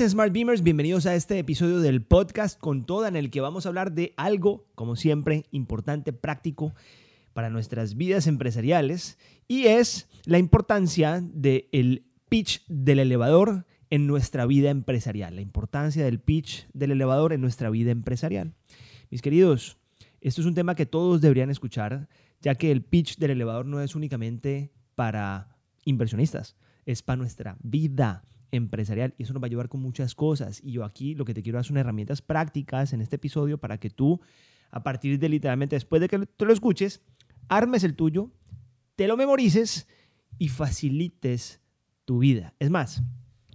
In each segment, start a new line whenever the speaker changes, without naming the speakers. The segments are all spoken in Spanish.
¿Qué dicen Smart Beamers? Bienvenidos a este episodio del podcast con toda en el que vamos a hablar de algo, como siempre, importante, práctico para nuestras vidas empresariales y es la importancia del pitch del elevador en nuestra vida empresarial, la importancia del pitch del elevador en nuestra vida empresarial. Mis queridos, esto es un tema que todos deberían escuchar, ya que el pitch del elevador no es únicamente para inversionistas, es para nuestra vida empresarial y eso nos va a ayudar con muchas cosas. Y yo aquí lo que te quiero dar son herramientas prácticas en este episodio para que tú, a partir de literalmente después de que te lo escuches, armes el tuyo, te lo memorices y facilites tu vida. Es más,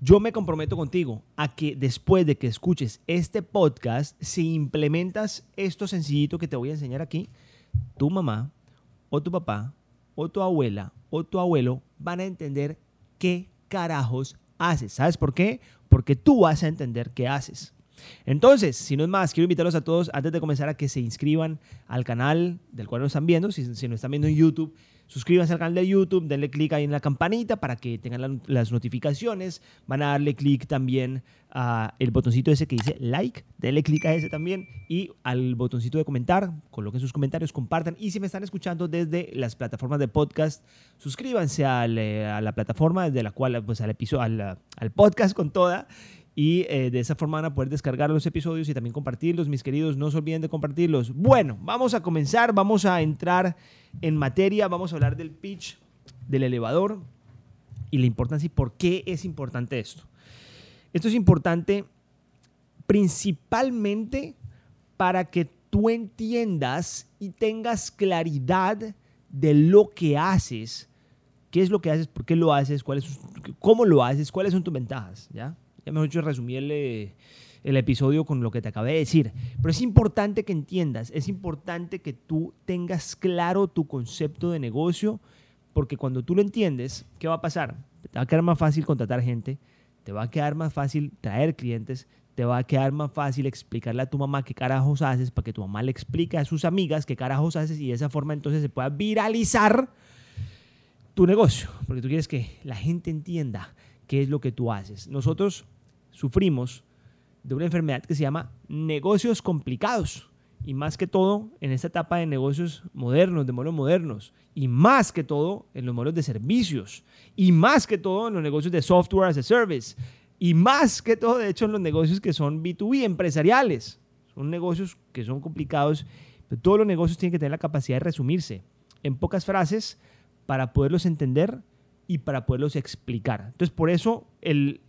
yo me comprometo contigo a que después de que escuches este podcast, si implementas esto sencillito que te voy a enseñar aquí, tu mamá o tu papá o tu abuela o tu abuelo van a entender qué carajos haces. ¿Sabes por qué? Porque tú vas a entender qué haces. Entonces, si no es más, quiero invitarlos a todos antes de comenzar a que se inscriban al canal del cual nos están viendo. Si, si nos están viendo en YouTube, suscríbanse al canal de YouTube, denle clic ahí en la campanita para que tengan las notificaciones. Van a darle clic también al botoncito ese que dice like, denle clic a ese también y al botoncito de comentar, coloquen sus comentarios, compartan. Y si me están escuchando desde las plataformas de podcast, suscríbanse eh, a la plataforma desde la cual, pues al episodio, al, al podcast con toda y eh, de esa forma van a poder descargar los episodios y también compartirlos, mis queridos. No se olviden de compartirlos. Bueno, vamos a comenzar, vamos a entrar en materia, vamos a hablar del pitch, del elevador y la importancia y por qué es importante esto. Esto es importante principalmente para que tú entiendas y tengas claridad de lo que haces, qué es lo que haces, por qué lo haces, cuál es, cómo lo haces, cuáles son tus ventajas, ¿ya? Ya mejor dicho, resumí el, el episodio con lo que te acabé de decir. Pero es importante que entiendas, es importante que tú tengas claro tu concepto de negocio, porque cuando tú lo entiendes, ¿qué va a pasar? Te va a quedar más fácil contratar gente, te va a quedar más fácil traer clientes, te va a quedar más fácil explicarle a tu mamá qué carajos haces para que tu mamá le explique a sus amigas qué carajos haces y de esa forma entonces se pueda viralizar tu negocio, porque tú quieres que la gente entienda qué es lo que tú haces. Nosotros sufrimos de una enfermedad que se llama negocios complicados. Y más que todo en esta etapa de negocios modernos, de modelos modernos. Y más que todo en los modelos de servicios. Y más que todo en los negocios de software as a service. Y más que todo, de hecho, en los negocios que son B2B, empresariales. Son negocios que son complicados, pero todos los negocios tienen que tener la capacidad de resumirse en pocas frases para poderlos entender y para poderlos explicar. Entonces, por eso el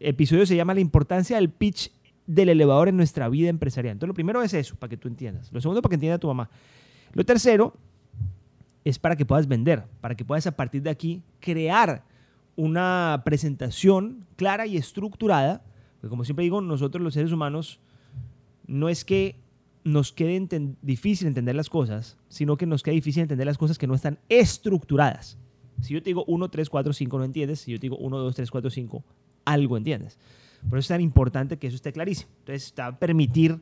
episodio se llama La importancia del pitch del elevador en nuestra vida empresarial. Entonces, lo primero es eso, para que tú entiendas. Lo segundo, para que entienda tu mamá. Lo tercero es para que puedas vender, para que puedas a partir de aquí crear una presentación clara y estructurada. Porque como siempre digo, nosotros los seres humanos no es que nos quede difícil entender las cosas, sino que nos quede difícil entender las cosas que no están estructuradas. Si yo te digo 1, 3, 4, 5, no entiendes. Si yo te digo 1, 2, 3, 4, 5, algo entiendes. Por eso es tan importante que eso esté clarísimo. Entonces, a permitir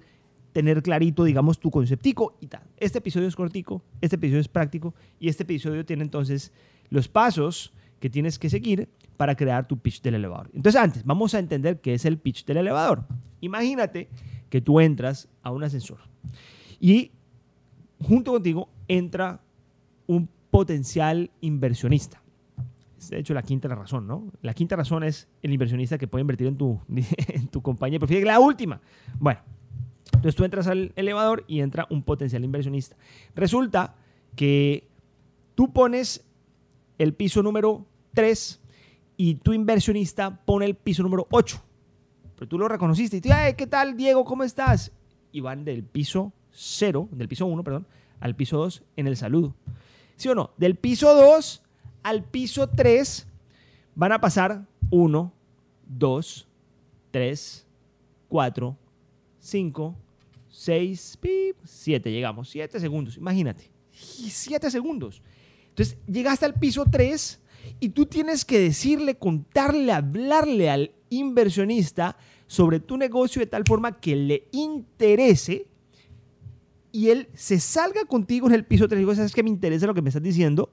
tener clarito, digamos, tu conceptico y tal. Este episodio es cortico, este episodio es práctico y este episodio tiene entonces los pasos que tienes que seguir para crear tu pitch del elevador. Entonces, antes, vamos a entender qué es el pitch del elevador. Imagínate que tú entras a un ascensor y junto contigo entra un potencial inversionista de hecho la quinta razón, ¿no? La quinta razón es el inversionista que puede invertir en tu, en tu compañía. Fíjate la última. Bueno, entonces tú entras al elevador y entra un potencial inversionista. Resulta que tú pones el piso número 3 y tu inversionista pone el piso número 8. Pero tú lo reconociste y tú, ¿qué tal, Diego? ¿Cómo estás? Y van del piso 0, del piso 1, perdón, al piso 2 en el saludo. ¿Sí o no? Del piso 2 al piso 3 van a pasar 1, 2, 3, 4, 5, 6, 7. Llegamos, 7 segundos. Imagínate, 7 segundos. Entonces, llegaste al piso 3 y tú tienes que decirle, contarle, hablarle al inversionista sobre tu negocio de tal forma que le interese y él se salga contigo en el piso 3 y digo, ¿sabes que me interesa lo que me estás diciendo?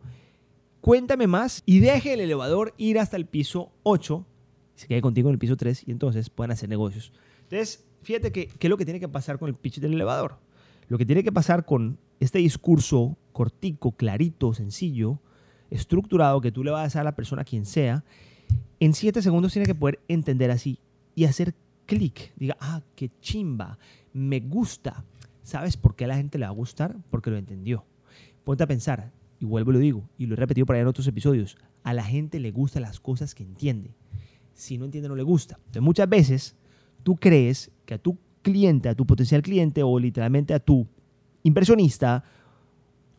Cuéntame más y deje el elevador ir hasta el piso 8 se quede contigo en el piso 3 y entonces puedan hacer negocios. Entonces, fíjate que, qué es lo que tiene que pasar con el pitch del elevador. Lo que tiene que pasar con este discurso cortico, clarito, sencillo, estructurado que tú le vas a dar a la persona, quien sea, en 7 segundos tiene que poder entender así y hacer clic. Diga, ah, qué chimba, me gusta. ¿Sabes por qué a la gente le va a gustar? Porque lo entendió. Ponte a pensar, y vuelvo y lo digo, y lo he repetido por ahí en otros episodios, a la gente le gustan las cosas que entiende. Si no entiende, no le gusta. Entonces, muchas veces tú crees que a tu cliente, a tu potencial cliente o literalmente a tu inversionista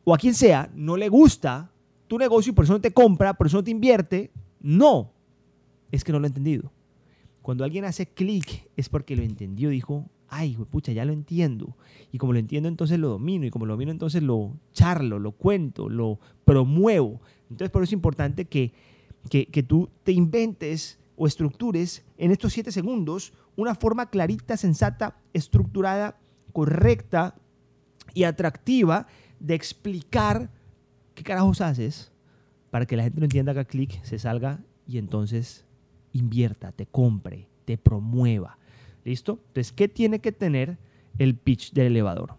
o a quien sea, no le gusta tu negocio y por eso no te compra, por eso no te invierte. No, es que no lo ha entendido. Cuando alguien hace clic es porque lo entendió, dijo, ay, pucha, ya lo entiendo. Y como lo entiendo, entonces lo domino. Y como lo domino, entonces lo charlo, lo cuento, lo promuevo. Entonces, por eso es importante que, que, que tú te inventes o estructures en estos siete segundos una forma clarita, sensata, estructurada, correcta y atractiva de explicar qué carajos haces para que la gente no entienda, haga clic, se salga y entonces invierta, te compre, te promueva. ¿Listo? Entonces, ¿qué tiene que tener el pitch del elevador?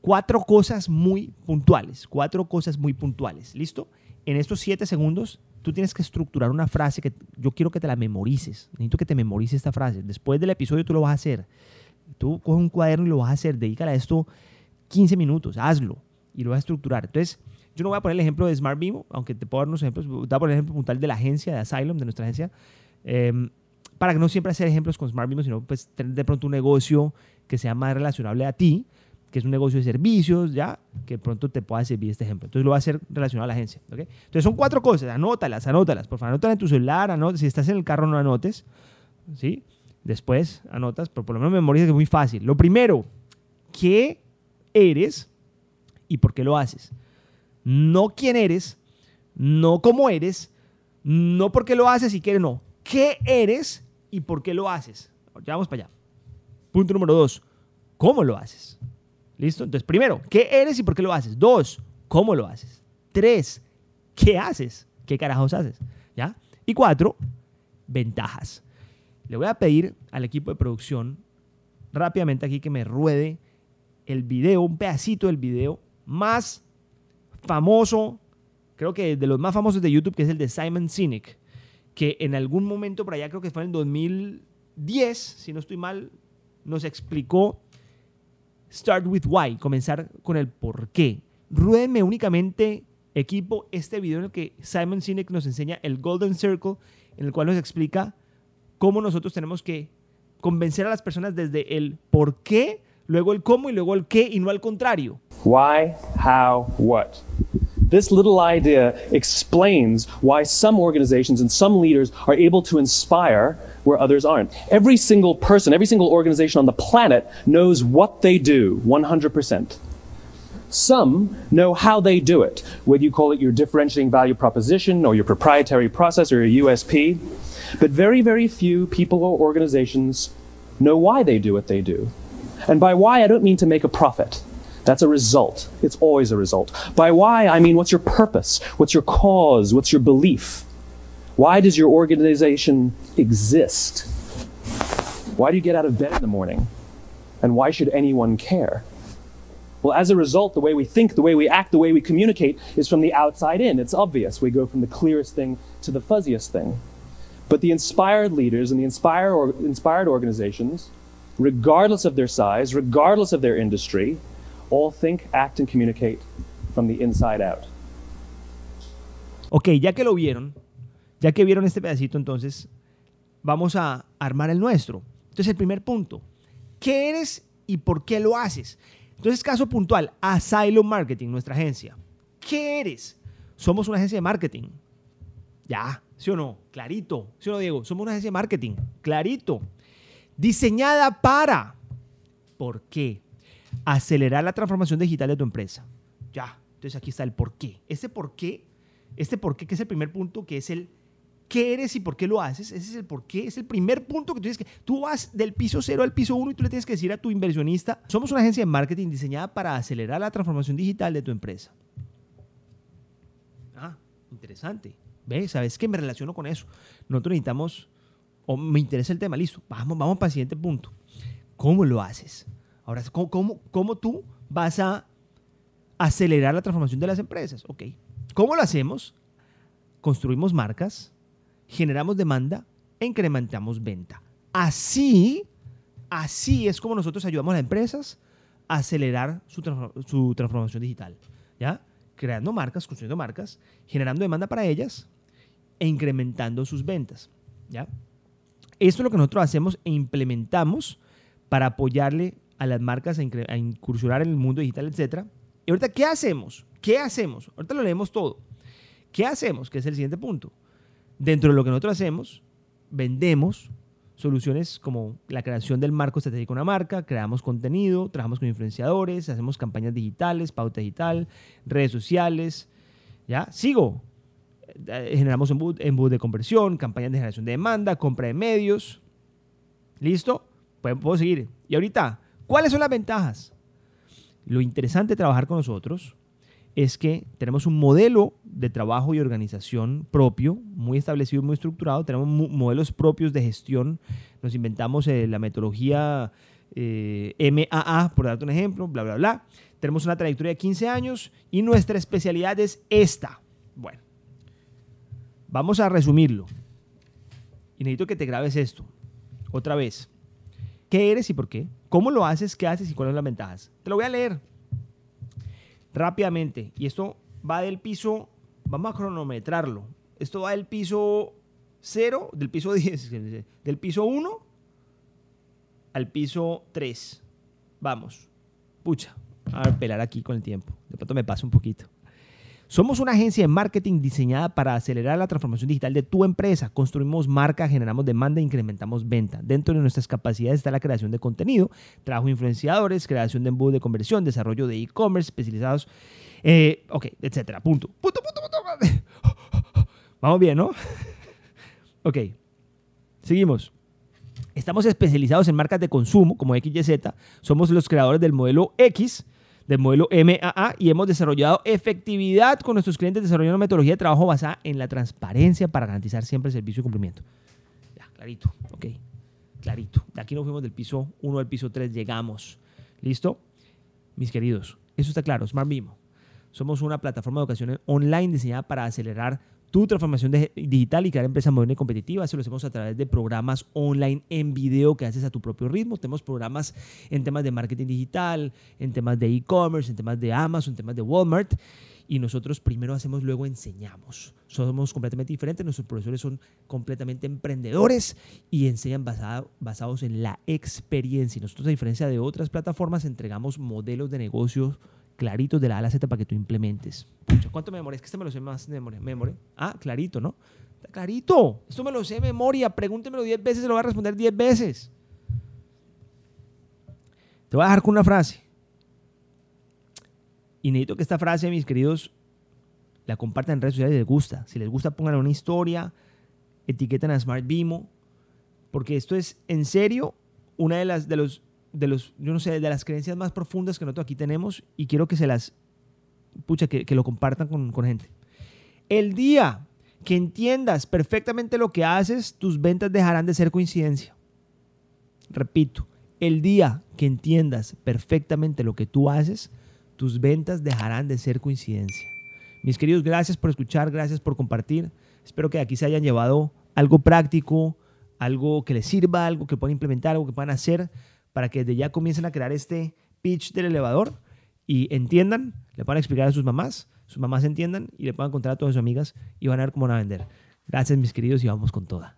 Cuatro cosas muy puntuales, cuatro cosas muy puntuales. ¿Listo? En estos siete segundos, tú tienes que estructurar una frase que yo quiero que te la memorices. Necesito que te memorices esta frase. Después del episodio tú lo vas a hacer. Tú coges un cuaderno y lo vas a hacer. Dedícale a esto 15 minutos. Hazlo y lo vas a estructurar. Entonces, yo no voy a poner el ejemplo de Smart Vivo, aunque te puedo dar unos ejemplos. Voy a poner el ejemplo puntual de la agencia, de Asylum, de nuestra agencia. Em, para que no siempre hacer ejemplos con Smart Vivo, sino pues tener de pronto un negocio que sea más relacionable a ti, que es un negocio de servicios, ya, que pronto te pueda servir este ejemplo. Entonces lo va a hacer relacionado a la agencia. ¿okay? Entonces son cuatro cosas, anótalas, anótalas. Por favor, anótalas en tu celular, anótalas. si estás en el carro no anotes, ¿sí? Después anotas, pero por lo menos memoriza que es muy fácil. Lo primero, ¿qué eres y por qué lo haces? No quién eres, no cómo eres, no por qué lo haces y qué no. ¿Qué eres y por qué lo haces? Ya vamos para allá. Punto número dos, ¿cómo lo haces? ¿Listo? Entonces, primero, ¿qué eres y por qué lo haces? Dos, ¿cómo lo haces? Tres, ¿qué haces? ¿Qué carajos haces? ¿Ya? Y cuatro, ventajas. Le voy a pedir al equipo de producción rápidamente aquí que me ruede el video, un pedacito del video más famoso, creo que de los más famosos de YouTube, que es el de Simon Sinek, que en algún momento por allá, creo que fue en el 2010, si no estoy mal, nos explicó Start with Why, comenzar con el por qué. Ruédenme únicamente, equipo, este video en el que Simon Sinek nos enseña el Golden Circle, en el cual nos explica cómo nosotros tenemos que convencer a las personas desde el por qué, luego el cómo y luego el qué y no al contrario.
Why, how, what. This little idea explains why some organizations and some leaders are able to inspire where others aren't. Every single person, every single organization on the planet knows what they do 100%. Some know how they do it, whether you call it your differentiating value proposition or your proprietary process or your USP. But very, very few people or organizations know why they do what they do. And by why, I don't mean to make a profit. That's a result. It's always a result. By why, I mean what's your purpose? What's your cause? What's your belief? Why does your organization exist? Why do you get out of bed in the morning? And why should anyone care? Well, as a result, the way we think, the way we act, the way we communicate is from the outside in. It's obvious. We go from the clearest thing to the fuzziest thing. But the inspired leaders and the inspired, or, inspired organizations, regardless of their size, regardless of their industry, all think, act, and communicate from the inside out.
Ok, ya que lo vieron, ya que vieron este pedacito, entonces vamos a armar el nuestro. Entonces, el primer punto, ¿qué eres y por qué lo haces? Entonces, caso puntual, Asylum Marketing, nuestra agencia. ¿Qué eres? Somos una agencia de marketing. Ya, ¿sí o no? Clarito. ¿Sí o no, Diego? Somos una agencia de marketing. Clarito. Diseñada para. ¿Por qué? Acelerar la transformación digital de tu empresa. Ya, entonces aquí está el por qué. Este por qué, este por qué que es el primer punto, que es el qué eres y por qué lo haces, ese es el por qué, es el primer punto que tú tienes que, tú vas del piso cero al piso uno y tú le tienes que decir a tu inversionista, somos una agencia de marketing diseñada para acelerar la transformación digital de tu empresa. Ah, interesante. ¿Ves? ¿Sabes qué? Me relaciono con eso. Nosotros necesitamos o me interesa el tema, listo, vamos, vamos para el siguiente punto. ¿Cómo lo haces? Ahora, ¿cómo, cómo, tú vas a acelerar la transformación de las empresas? Ok. ¿Cómo lo hacemos? Construimos marcas, generamos demanda e incrementamos venta. Así, así es como nosotros ayudamos a las empresas a acelerar su, su transformación digital. ¿Ya? Creando marcas, construyendo marcas, generando demanda para ellas e incrementando sus ventas. ¿Ya? Esto es lo que nosotros hacemos e implementamos para apoyarle a las marcas a, incursionar en el mundo digital, etc. Y ahorita, ¿qué hacemos? ¿Qué hacemos? Ahorita lo leemos todo. ¿Qué hacemos? Que es el siguiente punto. Dentro de lo que nosotros hacemos, vendemos soluciones como la creación del marco estratégico de una marca, creamos contenido, trabajamos con influenciadores, hacemos campañas digitales, pauta digital, redes sociales. ¿Ya? Sigo. Eh, generamos embudos de conversión, campañas de generación de demanda, compra de medios. ¿Listo? Puedo seguir. Y ahorita, ¿cuáles son las ventajas? Lo interesante de trabajar con nosotros es que tenemos un modelo de trabajo y organización propio, muy establecido, muy estructurado. Tenemos modelos propios de gestión. Nos inventamos eh, la metodología eh, MAA, por darte un ejemplo, bla, bla, bla. Tenemos una trayectoria de 15 años y nuestra especialidad es esta. Bueno, vamos a resumirlo. Y necesito que te grabes esto. Otra vez. ¿Qué eres y por qué? ¿Cómo lo haces? ¿Qué haces y cuáles son las ventajas? Te lo voy a leer rápidamente. Y esto va del piso, vamos a cronometrarlo. Esto va del piso 0, del piso 10, del piso 1 al piso 3. Vamos. Pucha, a pelar aquí con el tiempo. De pronto me pasa un poquito. Somos una agencia de marketing diseñada para acelerar la transformación digital de tu empresa. Construimos marca, generamos demanda e incrementamos venta. Dentro de nuestras capacidades está la creación de contenido, trabajo influenciadores, creación de embudos de conversión, desarrollo de e-commerce especializados, eh, ok, etcétera. Punto. Punto, punto, punto. Vamos bien, ¿no? ok. Seguimos. Estamos especializados en marcas de consumo como XYZ. Somos los creadores del modelo X del modelo MAA y hemos desarrollado efectividad con nuestros clientes desarrollando una metodología de trabajo basada en la transparencia para garantizar siempre el servicio y cumplimiento. Ya, clarito, ok, clarito. De aquí nos fuimos del piso 1 al piso 3, llegamos. ¿Listo? Mis queridos, eso está claro, Smart Mimo. Somos una plataforma de educación online diseñada para acelerar tu transformación digital y crear empresas modernas y competitivas. Eso lo hacemos a través de programas online en video que haces a tu propio ritmo. Tenemos programas en temas de marketing digital, en temas de e-commerce, en temas de Amazon, en temas de Walmart. Y nosotros primero hacemos, luego enseñamos. Somos completamente diferentes. Nuestros profesores son completamente emprendedores y enseñan basados en la experiencia. Y nosotros, a diferencia de otras plataformas, entregamos modelos de negocios claritos de la A a la Z para que tú implementes. ¿cuánto me demoré? Es que este me lo sé más de memoria. Ah, clarito, ¿no? clarito. Esto me lo sé de memoria. Pregúntemelo 10 veces, se lo voy a responder 10 veces. Te voy a dejar con una frase. Y necesito que esta frase, mis queridos, la compartan en redes sociales si les gusta. Si les gusta, pongan una historia, etiquetan a Smart Bimo, porque esto es en serio una de las de los de los, yo no sé, de las creencias más profundas que nosotros aquí tenemos y quiero que se las, pucha, que, que lo compartan con, con gente. El día que entiendas perfectamente lo que haces, tus ventas dejarán de ser coincidencia. Repito, el día que entiendas perfectamente lo que tú haces, tus ventas dejarán de ser coincidencia. Mis queridos, gracias por escuchar, gracias por compartir. Espero que aquí se hayan llevado algo práctico, algo que les sirva, algo que puedan implementar, algo que puedan hacer para que desde ya comiencen a crear este pitch del elevador y entiendan, le puedan explicar a sus mamás, sus mamás entiendan y le puedan contar a todas sus amigas y van a ver cómo van a vender. Gracias mis queridos y vamos con toda.